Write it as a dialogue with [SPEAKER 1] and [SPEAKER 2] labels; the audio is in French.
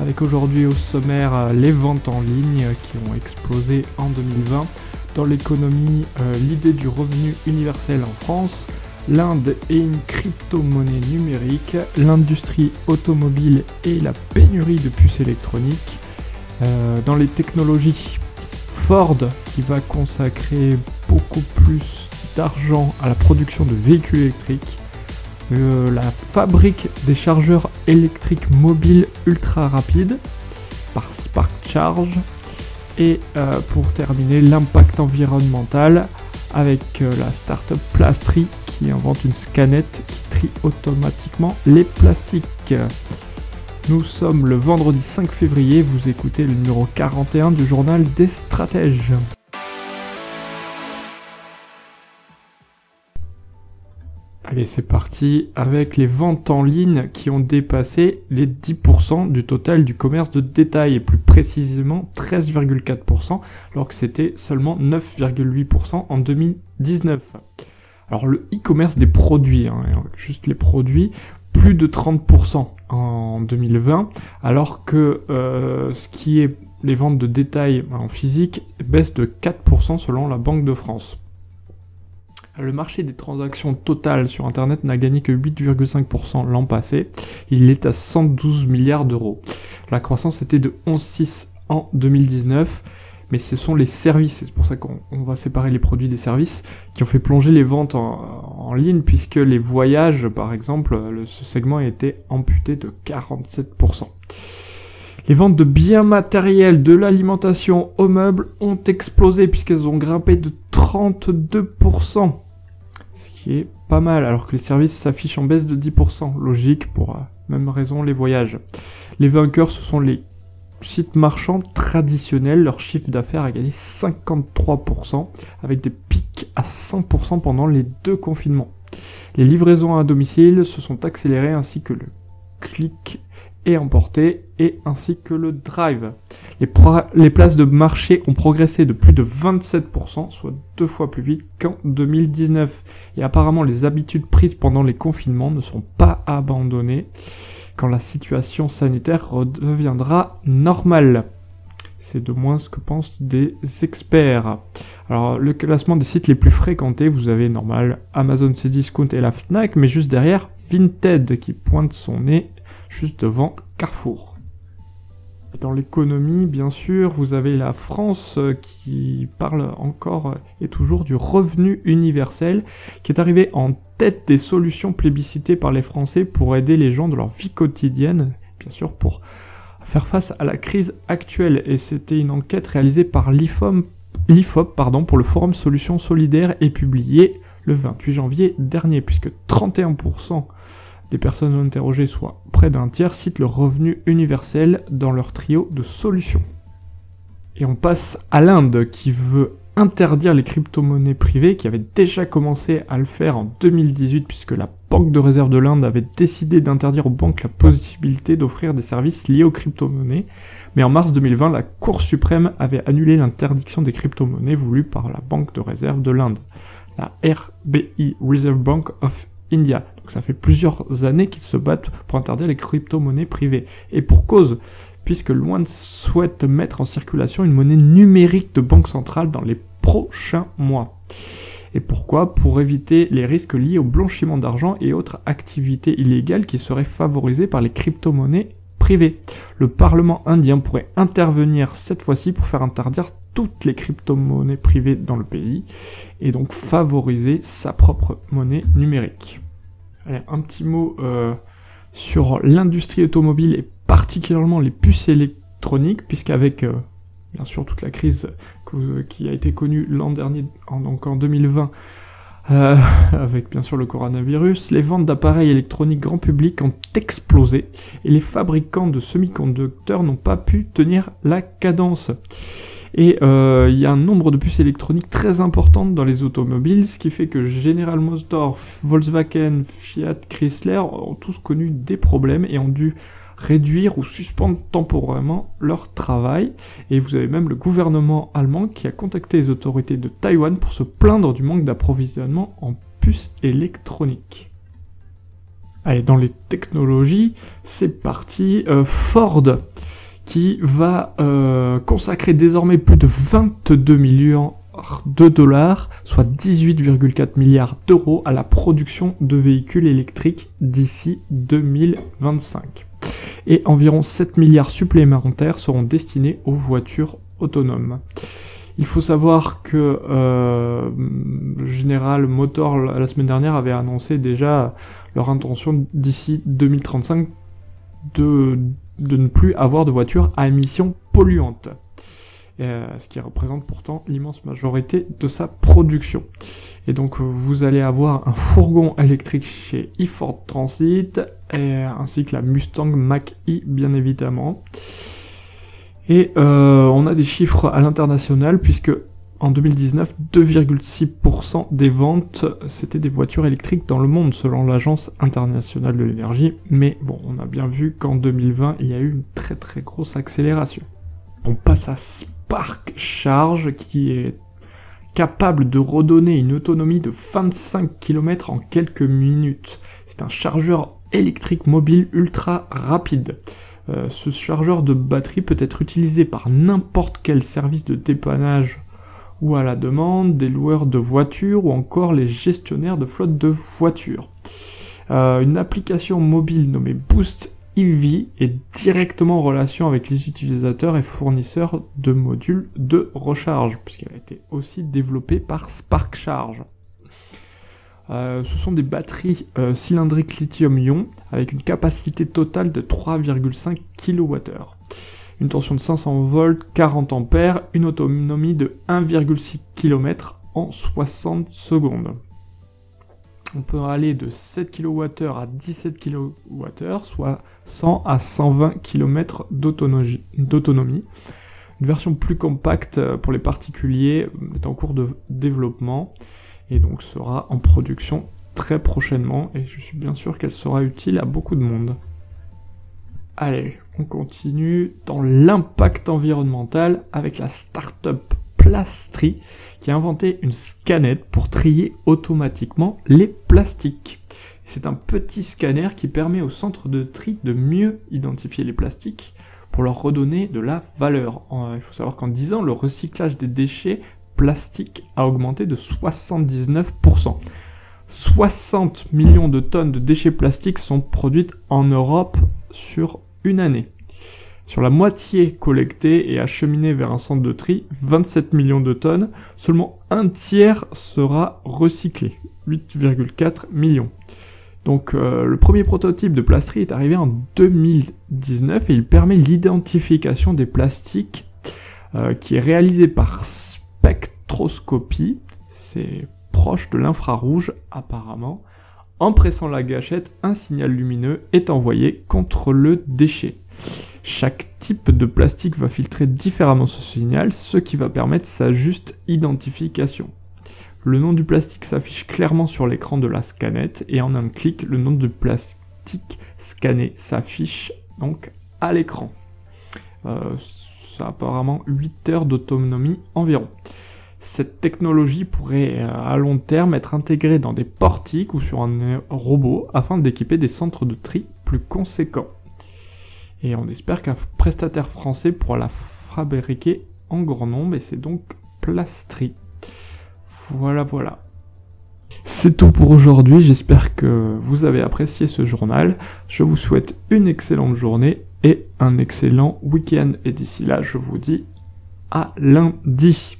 [SPEAKER 1] Avec aujourd'hui au sommaire euh, les ventes en ligne qui ont explosé en 2020. Dans l'économie, euh, l'idée du revenu universel en France, l'Inde et une crypto-monnaie numérique, l'industrie automobile et la pénurie de puces électroniques. Euh, dans les technologies, Ford qui va consacrer beaucoup plus d'argent à la production de véhicules électriques, la fabrique des chargeurs électriques mobiles ultra rapides par Spark Charge et euh, pour terminer l'impact environnemental avec euh, la startup Plastri qui invente une scanette qui trie automatiquement les plastiques. Nous sommes le vendredi 5 février, vous écoutez le numéro 41 du journal des stratèges. Allez, c'est parti avec les ventes en ligne qui ont dépassé les 10% du total du commerce de détail et plus précisément 13,4% alors que c'était seulement 9,8% en 2019. Alors le e-commerce des produits, hein, juste les produits, plus de 30% en 2020 alors que euh, ce qui est les ventes de détail en physique baisse de 4% selon la Banque de France. Le marché des transactions totales sur Internet n'a gagné que 8,5% l'an passé. Il est à 112 milliards d'euros. La croissance était de 11,6 en 2019 mais ce sont les services, c'est pour ça qu'on va séparer les produits des services, qui ont fait plonger les ventes en, ligne, puisque les voyages, par exemple, ce segment a été amputé de 47%. Les ventes de biens matériels, de l'alimentation aux meubles ont explosé puisqu'elles ont grimpé de 32%. Ce qui est pas mal, alors que les services s'affichent en baisse de 10%. Logique pour la euh, même raison les voyages. Les vainqueurs, ce sont les sites marchands traditionnels. Leur chiffre d'affaires a gagné 53%, avec des pics à 100% pendant les deux confinements. Les livraisons à domicile se sont accélérées ainsi que le clic et emporté et ainsi que le drive. Les, places de marché ont progressé de plus de 27%, soit deux fois plus vite qu'en 2019. Et apparemment les habitudes prises pendant les confinements ne sont pas abandonnées quand la situation sanitaire redeviendra normale. C'est de moins ce que pensent des experts. Alors, le classement des sites les plus fréquentés, vous avez normal Amazon Cdiscount et la Fnac, mais juste derrière, Vinted qui pointe son nez juste devant Carrefour. Dans l'économie, bien sûr, vous avez la France euh, qui parle encore et toujours du revenu universel, qui est arrivé en tête des solutions plébiscitées par les Français pour aider les gens dans leur vie quotidienne, bien sûr pour faire face à la crise actuelle. Et c'était une enquête réalisée par l'IFOP pardon, pour le Forum Solutions Solidaires et publiée le 28 janvier dernier, puisque 31% des personnes interrogées, soit près d'un tiers, citent le revenu universel dans leur trio de solutions. Et on passe à l'Inde qui veut interdire les crypto-monnaies privées, qui avait déjà commencé à le faire en 2018 puisque la Banque de réserve de l'Inde avait décidé d'interdire aux banques la possibilité d'offrir des services liés aux crypto-monnaies. Mais en mars 2020, la Cour suprême avait annulé l'interdiction des crypto-monnaies voulue par la Banque de réserve de l'Inde, la RBI Reserve Bank of India. Donc ça fait plusieurs années qu'ils se battent pour interdire les crypto-monnaies privées. Et pour cause, puisque Luan souhaite mettre en circulation une monnaie numérique de banque centrale dans les prochains mois. Et pourquoi? Pour éviter les risques liés au blanchiment d'argent et autres activités illégales qui seraient favorisées par les crypto-monnaies privées. Le Parlement indien pourrait intervenir cette fois-ci pour faire interdire toutes les crypto-monnaies privées dans le pays et donc favoriser sa propre monnaie numérique. Allez, un petit mot euh, sur l'industrie automobile et particulièrement les puces électroniques, puisqu'avec euh, bien sûr toute la crise qui a été connue l'an dernier, en, donc en 2020, Euh, avec bien sûr le coronavirus, les ventes d'appareils électroniques grand public ont explosé et les fabricants de semi-conducteurs n'ont pas pu tenir la cadence. Et euh, il y a un nombre de puces électroniques très importantes dans les automobiles, ce qui fait que General Motors, Volkswagen, Fiat, Chrysler ont tous connu des problèmes et ont dû réduire ou suspendre temporairement leur travail. Et vous avez même le gouvernement allemand qui a contacté les autorités de Taïwan pour se plaindre du manque d'approvisionnement en puces électroniques. Allez, dans les technologies, c'est parti. Euh, Ford qui va euh, consacrer désormais plus de 22 millions de dollars, soit 18,4 milliards d'euros à la production de véhicules électriques d'ici 2025 et environ 7 milliards supplémentaires seront destinés aux voitures autonomes. Il faut savoir que euh, General Motors la semaine dernière avait annoncé déjà leur intention d'ici 2035 de, de ne plus avoir de voitures à émissions polluantes. Euh, ce qui représente pourtant l'immense majorité de sa production. Et donc vous allez avoir un fourgon électrique chez eFord Transit, et, ainsi que la Mustang Mach-E bien évidemment. Et euh, on a des chiffres à l'international puisque en 2019, 2,6% des ventes c'était des voitures électriques dans le monde selon l'agence internationale de l'énergie. Mais bon, on a bien vu qu'en 2020 il y a eu une très très grosse accélération. On passe à Spark Charge qui est capable de redonner une autonomie de 25 km en quelques minutes. C'est un chargeur électrique mobile ultra rapide. Euh, ce chargeur de batterie peut être utilisé par n'importe quel service de dépannage ou à la demande des loueurs de voitures ou encore les gestionnaires de flotte de voitures. Euh, une application mobile nommée Boost EV est directement en relation avec les utilisateurs et fournisseurs de modules de recharge, puisqu'elle a été aussi développée par Spark Charge. Euh, ce sont des batteries euh, cylindriques lithium-ion avec une capacité totale de 3,5 kWh. Une tension de 500 volts, 40 ampères, une autonomie de 1,6 km en 60 secondes. On peut aller de 7 kWh à 17 kWh, soit 100 à 120 km d'autonomie. Une version plus compacte euh, pour les particuliers est en cours de développement et donc sera en production très prochainement et je suis bien sûr qu'elle sera utile à beaucoup de monde. Allez, on continue dans l'impact environnemental avec la start-up Plastri qui a inventé une scanette pour trier automatiquement les plastiques. C'est un petit scanner qui permet au centre de tri de mieux identifier les plastiques pour leur redonner de la valeur. Il faut savoir qu'en 10 ans, le recyclage des déchets plastique a augmenté de 79%. 60 millions de tonnes de déchets plastiques sont produites en Europe sur une année. Sur la moitié collectée et acheminée vers un centre de tri, 27 millions de tonnes, seulement un tiers sera recyclé, 8,4 millions. Donc euh, le premier prototype de Plastri est arrivé en 2019 et il permet l'identification des plastiques euh, qui est réalisé par spectroscopie, c'est proche de l'infrarouge apparemment. En pressant la gâchette, un signal lumineux est envoyé contre le déchet. Chaque type de plastique va filtrer différemment ce signal, ce qui va permettre sa juste identification. Le nom du plastique s'affiche clairement sur l'écran de la scannette et en un clic, le nom du plastique scanné s'affiche donc à l'écran. Euh, ça a apparemment 8 heures d'autonomie environ. Cette technologie pourrait euh, à long terme être intégrée dans des portiques ou sur un robot afin d'équiper des centres de tri plus conséquents. Et on espère qu'un prestataire français pourra la fabriquer en grand nombre et c'est donc Plastri. Voilà, voilà. C'est tout pour aujourd'hui, j'espère que vous avez apprécié ce journal. Je vous souhaite une excellente journée et un excellent week-end. Et d'ici là, je vous dis à lundi.